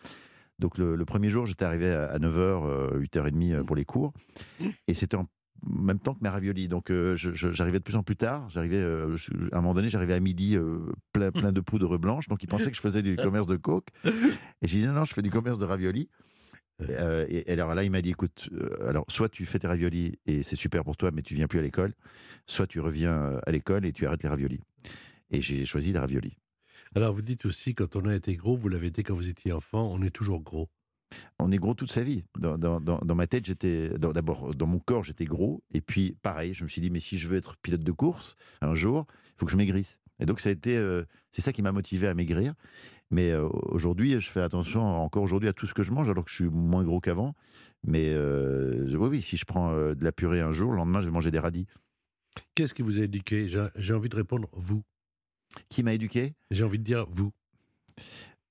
Donc le, premier jour, j'étais arrivé à, à 9h, 8h30 euh, pour les cours. Et c'était en même temps que mes raviolis. Donc euh, j'arrivais de plus en plus tard. J'arrivais, euh, à un moment donné, j'arrivais à midi euh, plein, plein de poudre blanche. Donc ils pensaient que je faisais du commerce de coke. Et j'ai dit non, non, je fais du commerce de raviolis. Euh, et, alors là, il m'a dit, écoute, euh, alors soit tu fais tes raviolis et c'est super pour toi, mais tu viens plus à l'école, soit tu reviens euh, à l'école et tu arrêtes les raviolis. Et j'ai choisi les raviolis. Alors vous dites aussi, quand on a été gros, vous l'avez été quand vous étiez enfant, on est toujours gros. On est gros toute sa vie. Dans, dans- dans- dans ma tête, j'étais. D'abord, dans mon corps, j'étais gros. Et puis, pareil, je me suis dit, mais si je veux être pilote de course, un jour, il faut que je maigrisse. Et donc, ça a été. euh, c'est ça qui m'a motivé à maigrir. Mais euh, aujourd'hui, je fais attention encore aujourd'hui à tout ce que je mange, alors que je suis moins gros qu'avant. Mais euh, oui, oui, si je prends euh, de la purée un jour, le lendemain, je vais manger des radis. Qu'est-ce qui vous a éduqué? J'ai envie de répondre vous. Qui m'a éduqué? J'ai envie de dire vous.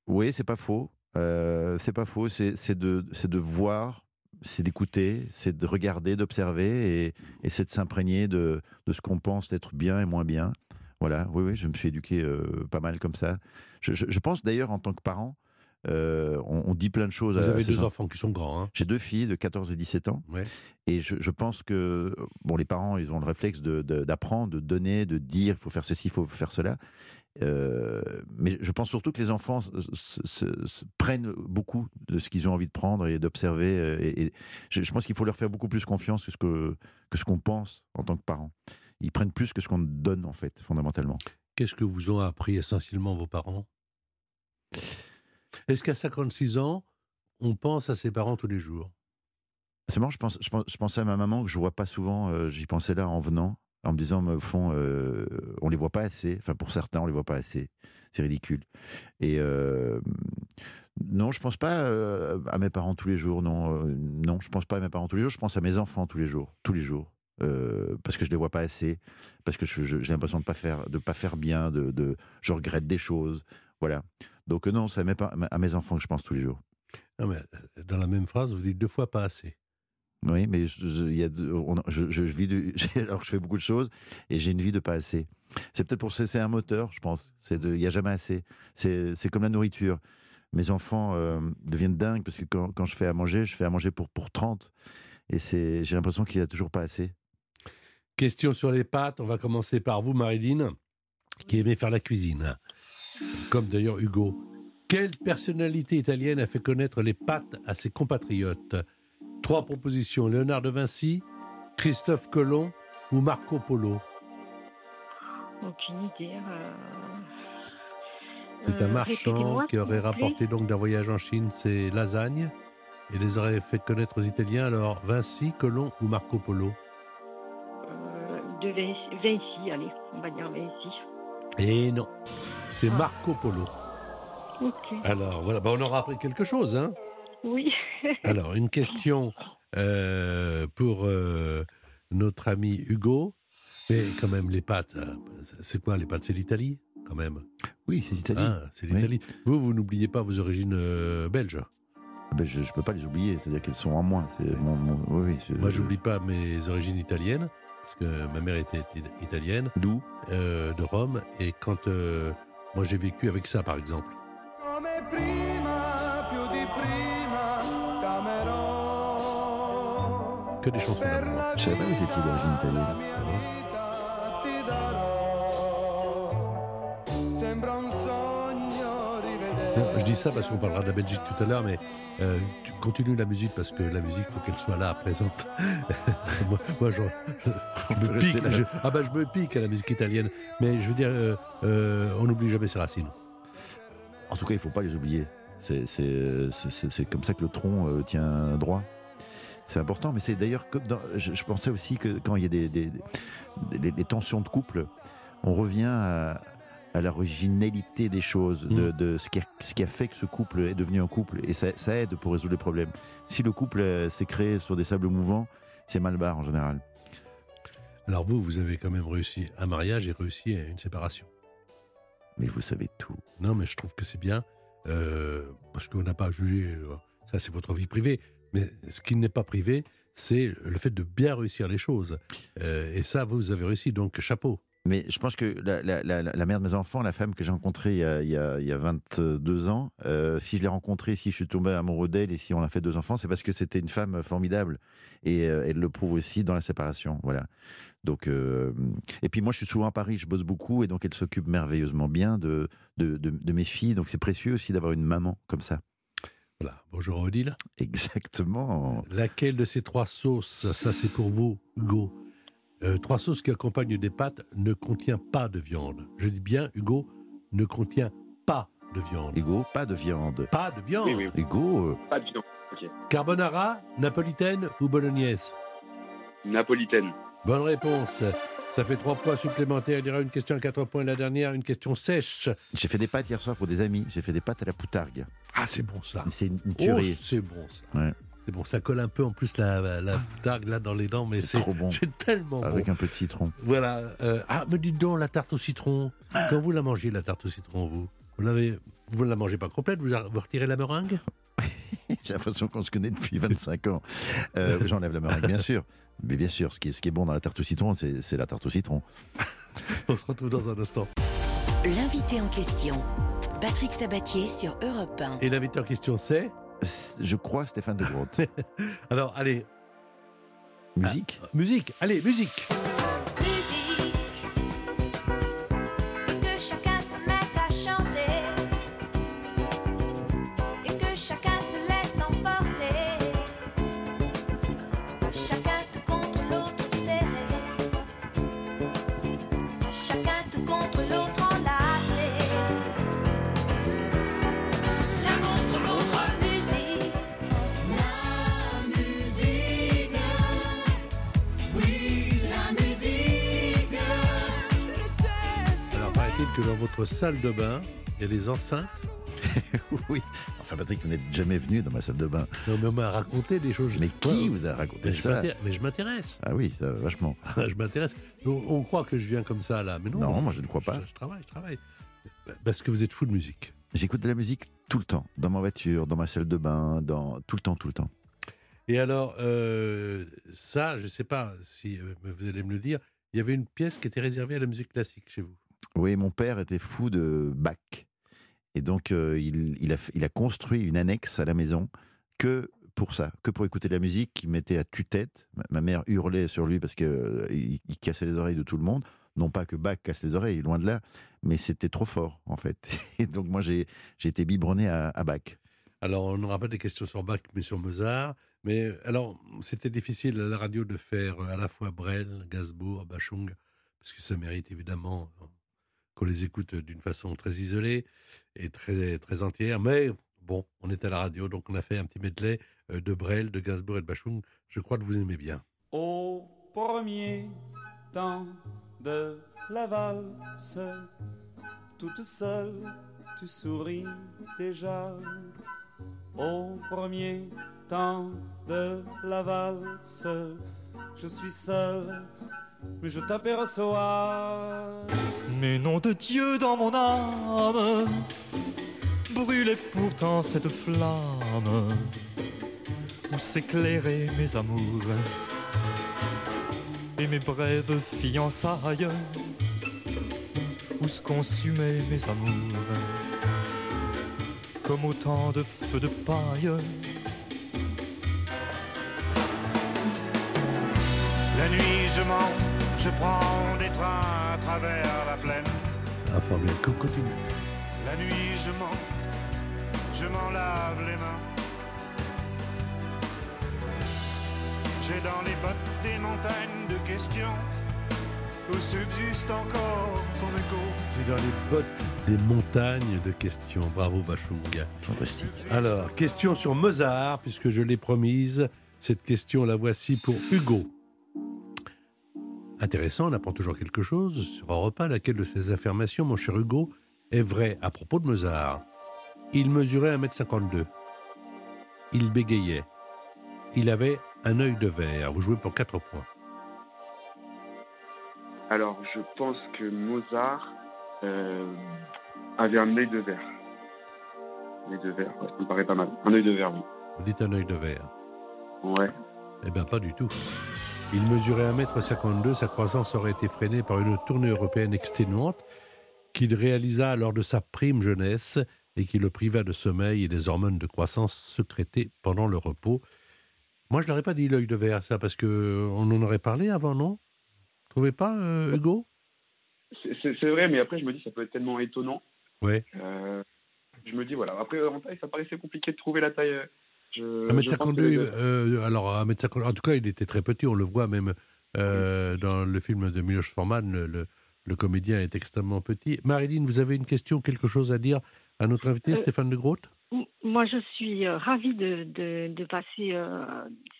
Oui, c'est pas faux. Euh, c'est pas faux. C'est de, voir, c'est d'écouter, c'est de regarder, d'observer et, et c'est de s'imprégner de, de ce qu'on pense être bien et moins bien. Voilà, oui, oui, je me suis éduqué euh, pas mal comme ça. Je, je- je pense d'ailleurs en tant que parent, euh, on, on dit plein de choses. Vous à avez deux en- enfants qui sont grands. Hein J'ai deux filles de 14 et 17 ans. Ouais. Et je, je pense que bon, les parents, ils ont le réflexe de- de- d'apprendre, de, donner, de dire, il faut faire ceci, il faut faire cela. Euh, mais je pense surtout que les enfants se- se- se- se prennent beaucoup de ce qu'ils ont envie de prendre et d'observer. Et, et je, je pense qu'il faut leur faire beaucoup plus confiance que ce que, que ce qu'on pense en tant que parents. Ils prennent plus que ce qu'on donne, en fait, fondamentalement. Qu'est-ce que vous ont appris essentiellement vos parents? Est-ce qu'à 56 ans, on pense à ses parents tous les jours? C'est marrant, je, pense, je, pense- je pensais à ma maman que je vois pas souvent. euh, J'y pensais là en venant, en me disant, mais au fond, euh, on les voit pas assez. Enfin, pour certains, on les voit pas assez. C'est ridicule. Et euh, non, je pense pas euh, à mes parents tous les jours. Non, non, je pense pas à mes parents tous les jours. Je pense à mes enfants tous les jours, tous les jours. Euh, parce que je les vois pas assez, parce que j'ai l'impression de pas faire, de pas faire bien, de, de, je regrette des choses, voilà. Donc euh, non, c'est à mes, pa- à mes enfants que je pense tous les jours. Non, mais euh, Dans la même phrase, vous dites deux fois pas assez. Oui, mais je, y a de- on- je, je vis alors que je fais beaucoup de choses et j'ai une vie de pas assez. C'est peut-être pour c'est un moteur, je pense. C'est il y a jamais assez. C'est c'est comme la nourriture. Mes enfants euh, deviennent dingues parce que quand, quand je fais à manger, je fais à manger pour pour 30 et c'est j'ai l'impression qu'il y a toujours pas assez. Question sur les pâtes. On va commencer par vous, Marilyn, qui aimait faire la cuisine. Comme d'ailleurs Hugo. Quelle personnalité italienne a fait connaître les pâtes à ses compatriotes? Trois propositions. Léonard de Vinci, Christophe Colomb ou Marco Polo? Aucune idée. euh. C'est un Euh, marchand qui aurait rapporté donc d'un voyage en Chine ses lasagnes et les aurait fait connaître aux Italiens. Alors, Vinci, Colomb ou Marco Polo? Euh, de Vinci, allez, on va dire Vinci. Et non, c'est Ah. Marco Polo. Ok. Alors, voilà, bah, on aura appris quelque chose, hein Oui. Alors, une question euh, pour euh, notre ami Hugo. Mais quand même, les pâtes, euh, c'est quoi les pâtes C'est l'Italie, quand même? Oui, c'est l'Italie. Ah, c'est Oui. l'Italie. Vous, vous n'oubliez pas vos origines euh, belges? Ben, je ne peux pas les oublier, c'est-à-dire qu'elles sont en moi. C'est mon, mon- oui, oui, je- Moi, j'oublie pas mes origines italiennes, parce que ma mère était it- italienne, D'où? Euh, de Rome. Et quand euh, moi j'ai vécu avec ça, par exemple. Come prima, più di prima, t'amerò. Que des chansons d'amour. Je savais pas que étiez d'origine italienne. Je dis ça parce qu'on parlera de la Belgique tout à l'heure, mais euh, tu continues la musique parce que la musique, faut qu'elle soit là, présente. moi, moi, je, je- je peut me pique. là. je- ah je me pique à la musique italienne. Mais je veux dire, euh, euh, on n'oublie jamais ses racines. En tout cas, il faut pas les oublier. C'est- comme ça que le tronc euh, tient droit. C'est important, mais c'est d'ailleurs comme dans- je, pensais aussi que quand il y a des, des- des- des- des tensions de couple, on revient à, à l'originalité des choses, de, de ce, qui a, ce qui a fait que ce couple est devenu un couple, et ça, ça aide pour résoudre les problèmes. Si le couple euh, s'est créé sur des sables mouvants, c'est mal barre en général. Alors vous, vous avez quand même réussi un mariage et réussi une séparation. Mais vous savez tout. Non, mais je trouve que c'est bien, euh, parce qu'on n'a pas à juger, euh, ça c'est votre vie privée, mais ce qui n'est pas privé, c'est le fait de bien réussir les choses. Euh, et ça, vous avez réussi, donc chapeau. Mais je pense que la, la- la- la mère de mes enfants, la femme que j'ai rencontrée il y a, il y a- il y a 22 ans, euh, si je l'ai rencontrée, si je suis tombé amoureux d'elle et si on a fait deux enfants, c'est parce que c'était une femme formidable. Et euh, elle le prouve aussi dans la séparation. Voilà. Donc, euh, et puis moi, je suis souvent à Paris, je bosse beaucoup et donc elle s'occupe merveilleusement bien de, de, de- de mes filles. Donc c'est précieux aussi d'avoir une maman comme ça. Voilà. Bonjour Odile. Exactement. Laquelle de ces trois sauces, ça c'est pour vous, Hugo? Euh, Trois sauces qui accompagnent des pâtes ne contient pas de viande. Je dis bien, Hugo, ne contient pas de viande. Hugo, pas de viande. Pas de viande. Oui, oui, oui. Hugo, euh, Pas de viande. Carbonara, napolitaine ou bolognaise? Napolitaine. Bonne réponse. Ça fait trois points supplémentaires. Il y aura une question à quatre points. La dernière, une question sèche. j'ai fait des pâtes hier soir pour des amis. J'ai fait des pâtes à la poutargue. Ah, c'est bon ça. C'est une, une Oh, tuerie. c'est bon ça. Ouais. C'est bon, ça colle un peu en plus la, la poutargue là dans les dents, mais C'est bon. c'est tellement Avec bon. un peu de citron. Voilà. euh, ah, me dites donc, la tarte au citron. Quand vous la mangez, la tarte au citron, vous Vous l'avez, vous ne la mangez pas complète Vous, vous retirez la meringue? J'ai l'impression qu'on se connaît depuis 25 ans. Euh, J'enlève la meringue, bien sûr. Mais bien sûr, ce qui est, ce qui est bon dans la tarte au citron, c'est c'est la tarte au citron. On se retrouve dans un instant. L'invité en question, Patrick Sabatier sur Europe 1. Et l'invité en question, c'est? Je crois Stéphane de Groot. Alors, allez, Musique? Musique. Allez. Musique, paraît-il que dans votre salle de bain, il y a des enceintes. Oui. Enfin, Patrick, vous n'êtes jamais venu dans ma salle de bain. Non, mais on m'a raconté des choses. Mais qui vous a raconté mais ça Mais je m'intéresse. Ah oui, ça, vachement. je m'intéresse. On, on croit que je viens comme ça là, mais non. Non, moi je ne crois pas. Je, je travaille, je travaille. Parce que vous êtes fou de musique. J'écoute de la musique tout le temps, dans ma voiture, dans ma salle de bain, dans tout le temps, tout le temps. Et alors, euh, ça, je ne sais pas si euh, vous allez me le dire, il y avait une pièce qui était réservée à la musique classique chez vous. Oui, mon père était fou de Bach. Et donc, euh, il, a, construit une annexe à la maison que pour ça, que pour écouter de la musique. Il mettait à tue-tête. Ma, mère hurlait sur lui parce qu'il il il cassait les oreilles de tout le monde. Non pas que Bach casse les oreilles, loin de là, mais c'était trop fort, en fait. Et donc, moi, j'ai été biberonné à, Bach. Alors, on n'aura pas des questions sur Bach, mais sur Mozart. Mais alors, c'était difficile à la radio de faire euh, à la fois Brel, Gainsbourg, Bachung, parce que ça mérite évidemment euh, qu'on les écoute d'une façon très isolée et très, très entière. Mais bon, on est à la radio, donc on a fait un petit medley euh, de Brel, de Gainsbourg et de Bachung. Je crois que vous aimez bien. Au premier temps de la valse, toute seule, tu souris déjà. Au premier temps de la valse, je suis seul, mais je t'aperçois. Mais nom de Dieu dans mon âme, brûlait pourtant cette flamme où s'éclairaient mes amours et mes brèves fiançailles où se consumaient mes amours comme autant de feux de paille. La nuit je mens, je prends des trains à travers la plaine. Ah, formidable. Co- Continue. La nuit je mens, je m'en lave les mains. J'ai dans les bottes des montagnes de questions où subsiste encore ton écho? J'ai dans les bottes des montagnes de questions. Bravo, Bachung. Fantastique. Alors, question sur Mozart, puisque je l'ai promise. Cette question, la voici pour Hugo. Intéressant, on apprend toujours quelque chose sur Europe 1. Laquelle de ces affirmations, mon cher Hugo, est vraie à propos de Mozart? Il mesurait 1m52. Il bégayait. Il avait un œil de verre. Vous jouez pour 4 points. Alors, je pense que Mozart euh, avait un œil de verre. Un œil de verre, ouais, ça me paraît pas mal. Un œil de verre, oui. Vous dites un œil de verre. Ouais. Eh bien, pas du tout. Il mesurait 1m52, sa croissance aurait été freinée par une tournée européenne exténuante qu'il réalisa lors de sa prime jeunesse et qui le priva de sommeil et des hormones de croissance sécrétées pendant le repos. Moi, je n'aurais pas dit l'œil de verre, ça, parce que on en aurait parlé avant, non? Trouvez pas, euh, Hugo? C'est- vrai, mais après, je me dis, ça peut être tellement étonnant. Ouais. Euh, je me dis, voilà. Après, en taille, ça paraissait compliqué de trouver la taille. Je, je pense 1m52, que- euh, alors 1m52, en tout cas, il était très petit, on le voit même euh, dans le film de Miloš Forman, le, le- le comédien est extrêmement petit. Marilyn, vous avez une question, quelque chose à dire à notre invité, Euh, Stéphane de Groot? Moi, je suis euh, ravie de, de, de passer euh,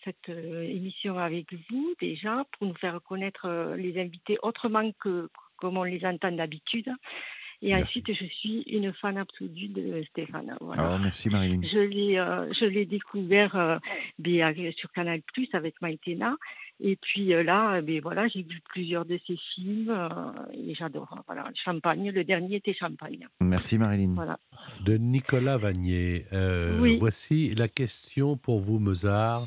cette euh, émission avec vous déjà pour nous faire connaître euh, les invités autrement que comme on les entend d'habitude. Et Merci. ensuite, je suis une fan absolue de Stéphane. Voilà. Ah, merci Marilyn. Je l'ai, euh, je l'ai découvert euh, avec- sur Canal Plus avec Maïtena. Et puis euh, là, euh, ben, voilà, j'ai vu plusieurs de ses films euh, et j'adore. Voilà, Champagne. Le dernier était Champagne. Merci Marilyn. Voilà. de Nicolas Vanier. Euh, Oui. Voici la question pour vous, Mozart.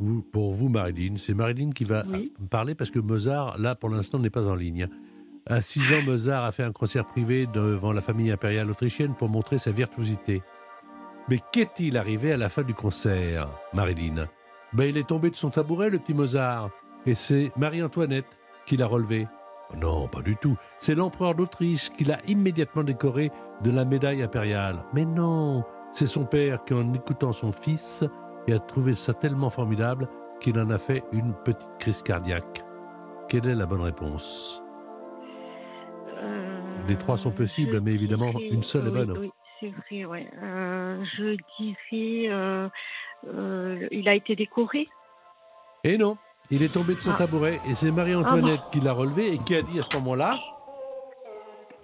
Ou pour vous, Marilyn. C'est Marilyn qui va Oui. me parler parce que Mozart, là, pour l'instant, n'est pas en ligne. À 6 ans, Mozart a fait un concert privé devant la famille impériale autrichienne pour montrer sa virtuosité. Mais qu'est-il arrivé à la fin du concert, Marilyn? Ben, Il est tombé de son tabouret, le petit Mozart. Et c'est Marie-Antoinette qui l'a relevé. Non, pas du tout. C'est l'empereur d'Autriche qui l'a immédiatement décoré de la médaille impériale. Mais non, c'est son père qui, en écoutant son fils, a trouvé ça tellement formidable qu'il en a fait une petite crise cardiaque. Quelle est la bonne réponse? Les trois sont possibles, je mais évidemment, dirais- une seule est oui, bonne. Oui, c'est vrai, ouais. Euh, je dirais. euh, euh, il a été décoré Et non, il est tombé de son Ah. tabouret et c'est Marie-Antoinette Ah qui l'a relevé et qui a dit à ce moment-là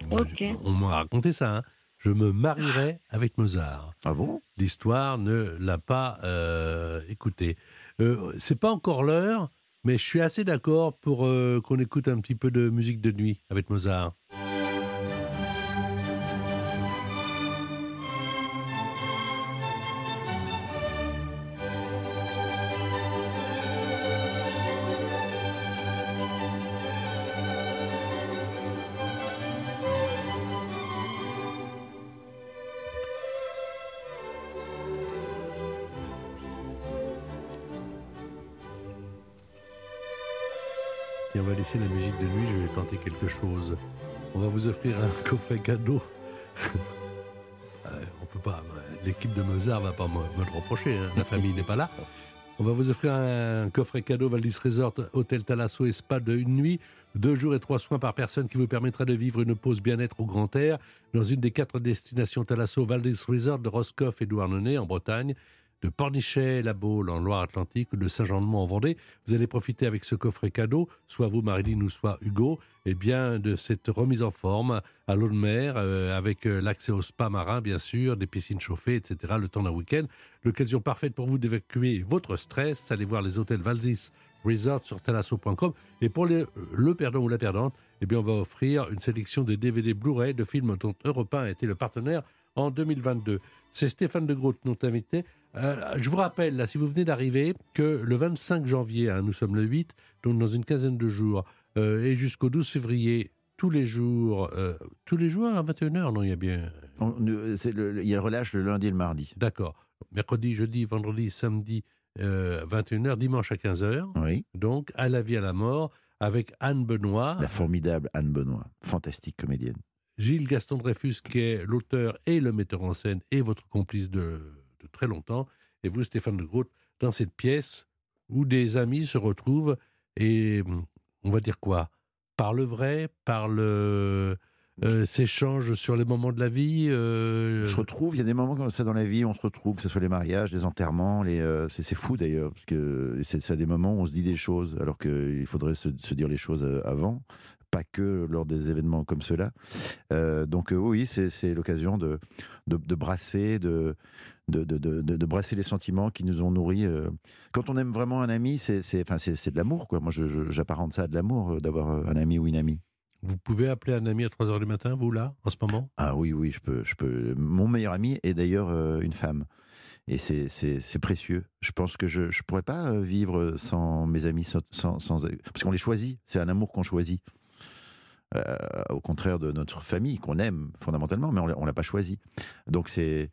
Moi, Ok. je- On m'a raconté ça, hein, je me marierai avec Mozart. Ah bon? L'histoire ne l'a pas euh, écouté. Euh, c'est pas encore l'heure, mais je suis assez d'accord pour euh, qu'on écoute un petit peu de musique de nuit avec Mozart. La musique de nuit, je vais tenter quelque chose. On va vous offrir un coffret cadeau. Euh, on peut pas, l'équipe de Mozart va pas me, le reprocher, hein, la famille n'est pas là. On va vous offrir un coffret cadeau Valdis Resort, Hôtel Thalasso et Spa de une nuit, deux jours et trois soins par personne qui vous permettra de vivre une pause bien-être au grand air dans une des quatre destinations Thalasso Valdis Resort de Roscoff et Douarnenez en Bretagne, de Pornichet, La Baule en Loire-Atlantique ou de Saint-Jean-de-Mont en Vendée. Vous allez profiter avec ce coffret cadeau, soit vous Marilyn ou soit Hugo, et bien de cette remise en forme à l'eau de mer euh, avec euh, l'accès au spa marin bien sûr, des piscines chauffées, etc. le temps d'un week-end. L'occasion parfaite pour vous d'évacuer votre stress. Allez voir les hôtels Valdis Resort sur talasso.com. Et pour les- le perdant ou la perdante, eh bien, on va offrir une sélection de DVD Blu-ray de films dont Europe 1 a été le partenaire en 2022. C'est Stéphane de Groot, notre invité. Euh, je vous rappelle, là, si vous venez d'arriver, que le 25 janvier, hein, nous sommes le 8, donc dans une quinzaine de jours, euh, et jusqu'au 12 février, tous les jours, euh, tous les jours à 21h, non, il y a bien... On- le- Il y a le relâche le lundi et le mardi. D'accord. Mercredi, jeudi, vendredi, samedi, euh, 21h, dimanche à 15h. Oui. Donc, à la vie, à la mort, avec Anne Benoît, La formidable Anne Benoît, fantastique comédienne. Gilles Gaston Dreyfus, qui est l'auteur et le metteur en scène et votre complice de, très longtemps, et vous, Stéphane de Groot, dans cette pièce où des amis se retrouvent et, hum, on va dire quoi? Par le vrai, par le. euh, s'échangent sur les moments de la vie. euh, On se retrouve, il y a des moments comme ça dans la vie, on se retrouve, que ce soit les mariages, les enterrements, euh, c'est, fou d'ailleurs, parce que c'est, à des moments où on se dit des choses, alors qu'il faudrait se, se dire les choses euh, avant, pas que lors des événements comme ceux-là. Euh, donc euh, oui, c'est, l'occasion de, de, de brasser, de, de, de, brasser les sentiments qui nous ont nourris. euh. Quand on aime vraiment un ami, c'est, c'est, enfin, de l'amour, quoi. Moi, j'apparente ça à de l'amour, euh, d'avoir un ami ou une amie. Vous pouvez appeler un ami à 3h du matin, vous, là, en ce moment? Ah oui, oui, je peux, je peux. Mon meilleur ami est d'ailleurs une femme. Et c'est- précieux. Je pense que je ne pourrais pas vivre sans mes amis, sans, sans- sans- parce qu'on les choisit. C'est un amour qu'on choisit. Euh, au contraire de notre famille, qu'on aime fondamentalement, mais on ne l'a pas choisi. Donc c'est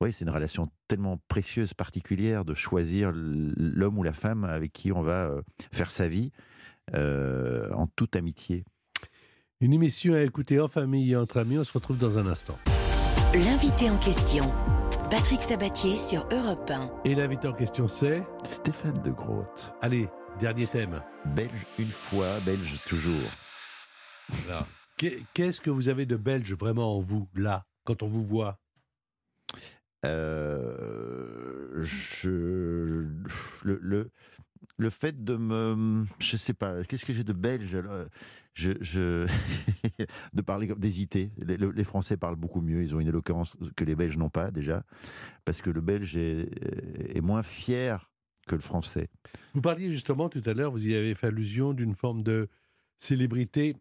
oui, c'est une relation tellement précieuse, particulière, de choisir l'homme ou la femme avec qui on va euh, faire sa vie euh, en toute amitié. Une émission à écouter en famille et entre amis. On se retrouve dans un instant. L'invité en question, Patrick Sabatier sur Europe 1. Et l'invité en question, c'est? Stéphane de Grotte. Allez, dernier thème. Belge une fois, belge toujours. Qu'est-ce que vous avez de belge vraiment en vous, là, quand on vous voit? Euh, je, le, le, le fait de me. Je sais pas, qu'est-ce que j'ai de belge? Je, je De parler comme d'hésiter. Les, le- les Français parlent beaucoup mieux, ils ont une éloquence que les Belges n'ont pas déjà, parce que le Belge est, est moins fier que le Français. Vous parliez justement tout à l'heure, vous y avez fait allusion d'une forme de célébrité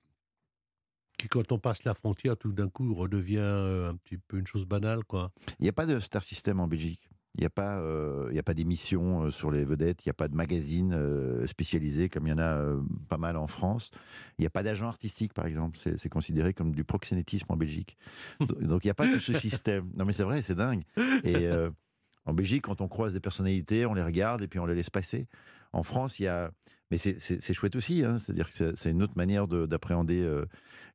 qui, quand on passe la frontière, tout d'un coup redevient euh, un petit peu une chose banale, quoi. Il n'y a pas de star system en Belgique. Il n'y a pas, euh, pas d'émission euh, sur les vedettes. Il n'y a pas de magazine euh, spécialisé comme il y en a euh, pas mal en France. Il n'y a pas d'agent artistique, par exemple. C'est considéré comme du proxénétisme en Belgique. Do- Donc il n'y a pas tout ce système. Non mais c'est vrai, c'est dingue. Et en Belgique, quand on croise des personnalités, on les regarde et puis on les laisse passer. En France, il y a, mais c'est- chouette aussi. hein. C'est-à-dire que c'est- une autre manière de- d'appréhender euh,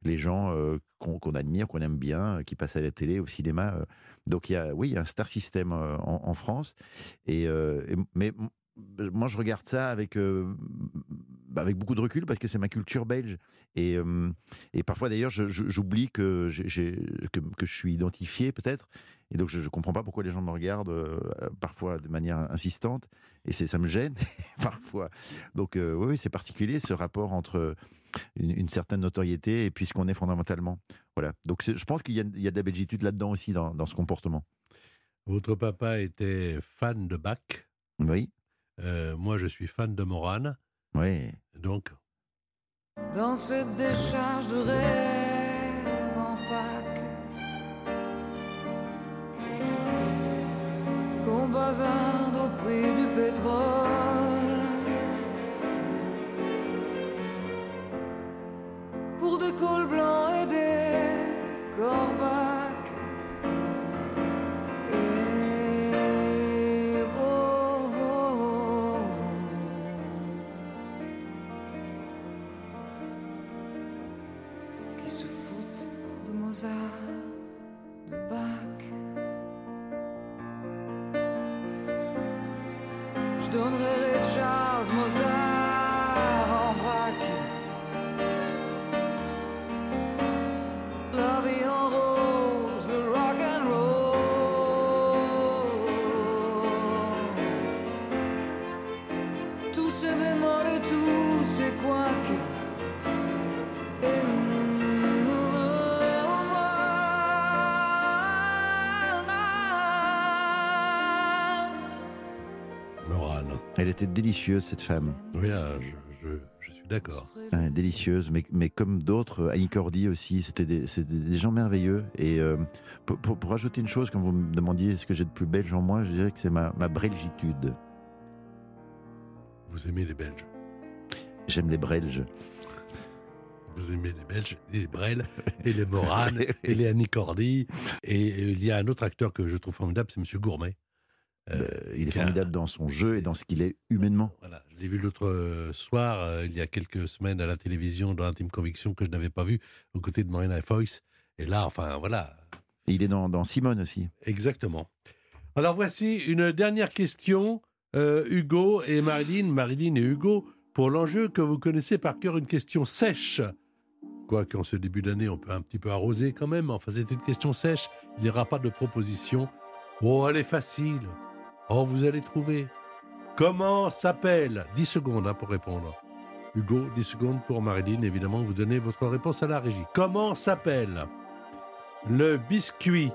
les gens euh, qu'on admire, qu'on aime bien, euh, qui passent à la télé, au cinéma. Donc il y a, oui, il y a un star system en, France. Et, mais moi, je regarde ça avec bah, avec beaucoup de recul parce que c'est ma culture belge. Et, parfois, d'ailleurs, j'oublie que, que que je suis identifié peut-être. Et donc, je ne comprends pas pourquoi les gens me regardent euh, parfois de manière insistante. Et c'est- ça me gêne parfois. Donc, euh, oui, oui, c'est particulier ce rapport entre une, une certaine notoriété et puis ce qu'on est fondamentalement. Voilà. Donc, je pense qu'il y, a- il y a de la belgitude là-dedans aussi dans, dans ce comportement. Votre papa était fan de Bach. Oui. Euh, moi, je suis fan de Morane. Oui. Donc, Dans cette décharge de rêve Qu'on bazarde au prix du pétrole. Pour des cols blancs et des corbacs. Et oh, oh, oh. qui se foutent de Mozart, Je donnerai Ray Charles Mozart était délicieuse, cette femme. Oui, ah, je, je- je suis d'accord. Ouais, délicieuse, mais, mais comme d'autres, Annie Cordy aussi, c'était des, gens merveilleux. Et euh, pour, pour, pour ajouter une chose, quand vous me demandiez ce que j'ai de plus belge en moi, je dirais que c'est ma, ma brelgitude. Vous aimez les Belges? J'aime les Brelges. Vous aimez les Belges, les Brel, et les Morane, et les Annie Cordy. Et il y a un autre acteur que je trouve formidable, c'est Monsieur Gourmet. Euh, il est formidable dans son jeu et dans ce qu'il est humainement. Voilà, je l'ai vu l'autre euh, soir, euh, il y a quelques semaines à la télévision, dans Intime Conviction, que je n'avais pas vu, aux côtés de Marina Foïs. Et là, enfin, voilà. Et il est dans, dans Simone aussi. Exactement. Alors voici une dernière question, euh, Hugo et Marilyn, Marilyn et Hugo, pour l'enjeu que vous connaissez par cœur, une question sèche. Quoique en ce début d'année, on peut un petit peu arroser quand même, enfin c'est une question sèche, il n'y aura pas de proposition. Oh, elle est facile. Oh, vous allez trouver. Comment s'appelle? 10 secondes hein, pour répondre. Hugo, 10 secondes pour Marilyn, évidemment, vous donnez votre réponse à la régie. Comment s'appelle? Le biscuit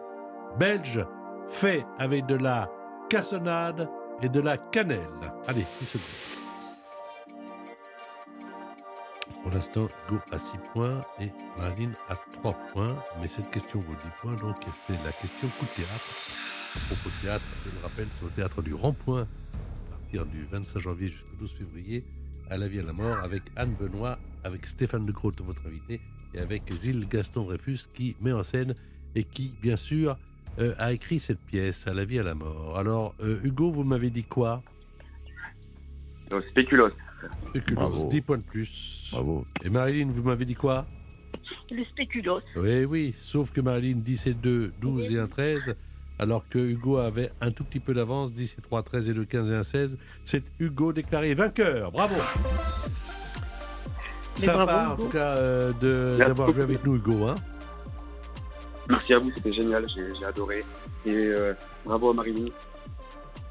belge fait avec de la cassonade et de la cannelle Allez, 10 secondes. Pour l'instant, Hugo a 6 points et Marilyn a 3 points. Mais cette question vaut 10 points, donc c'est la question coup de théâtre. À propos théâtre, je le rappelle, c'est au théâtre du Rond-Point, à partir du 25 janvier jusqu'au 12 février, à la vie à la mort, avec Anne Benoît, avec Stéphane de Groot, votre invité, et avec Gilles Gaston Dreyfus, qui met en scène et qui, bien sûr, euh, a écrit cette pièce, à la vie à la mort. Alors, euh, Hugo, vous m'avez dit quoi? Donc, spéculos. Spéculoos, Bravo. 10 points de plus. Bravo. Et Marilyn, vous m'avez dit quoi? Le spéculos. Oui, oui, sauf que Marilyn 10 et 2, 12 et 1, 13, alors que Hugo avait un tout petit peu d'avance, 10 et 3, 13 et 2, 15 et 1, 16. C'est Hugo déclaré vainqueur. Bravo Sympa, bravo, en tout cas, euh, de- d'avoir joué avec nous, Hugo. Hein Merci à vous, c'était génial, j'ai j'ai adoré. Et euh, bravo à Marilyn.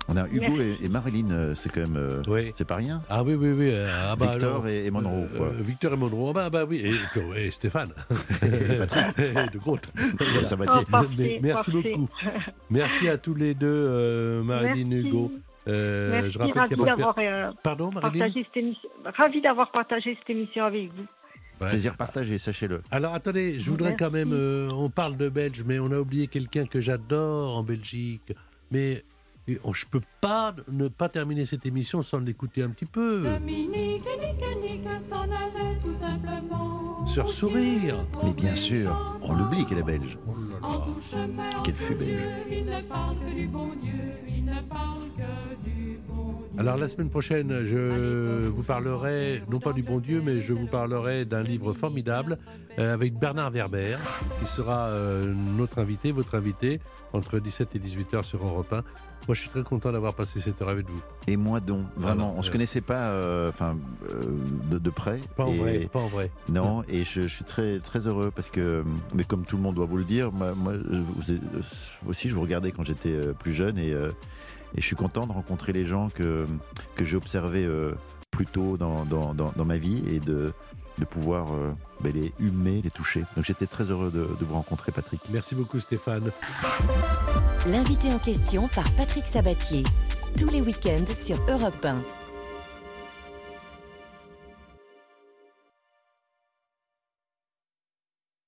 On a Hugo et, et Marilyn, euh, c'est quand même. euh, Oui. C'est pas rien. Ah oui, oui, oui. euh, ah bah Victor alors, et, et Monroe. euh, quoi. Victor et Monroe. Ah bah, bah oui, et, et puis, et Stéphane. Et Patrick. de. Oh, parfait, Mais- merci beaucoup. Merci à tous les deux, euh, Marilyn et. Hugo. Euh, Merci, je rappelle ravi d'avoir euh, Pardon, Marilyn partagé cette émission. Ravi d'avoir partagé cette émission avec vous. Ouais. Plaisir partagé, sachez-le. Alors attendez, je voudrais quand même. euh, on parle de Belge, mais on a oublié quelqu'un que j'adore en Belgique. Mais euh, on- je peux pas ne pas terminer cette émission sans l'écouter un petit peu. Dominique et Nick et Nick s'en allaient tout simplement. Sur sourire. Mais bien sûr, on l'oublie qu'elle est belge. Oh là En tout chemin, en Qu'elle fut belge. lieu, Il ne parle que du bon Dieu, il ne parle que du bon Dieu. Alors la semaine prochaine, je vous parlerai, non pas du bon Dieu, mais je vous parlerai d'un livre formidable euh, avec Bernard Werber, qui sera euh, notre invité, votre invité, entre 17 et 18 heures sur Europe 1. Moi, je suis très content d'avoir passé cette heure avec vous. Et moi donc, vraiment, Voilà. on se connaissait pas, euh, enfin, euh, de, de près. Pas en Et- vrai, pas en vrai. Non, et je, je suis très très heureux parce que, mais comme tout le monde doit vous le dire, moi, vous euh, aussi je vous regardais quand j'étais plus jeune et, euh, et je suis content de rencontrer les gens que que j'ai observés plus tôt dans, dans, dans, dans ma vie et de de pouvoir ben, les humer, les toucher. Donc j'étais très heureux de, de vous rencontrer, Patrick. Merci beaucoup, Stéphane. L'invité en question par Patrick Sabatier. Tous les week-ends sur Europe 1.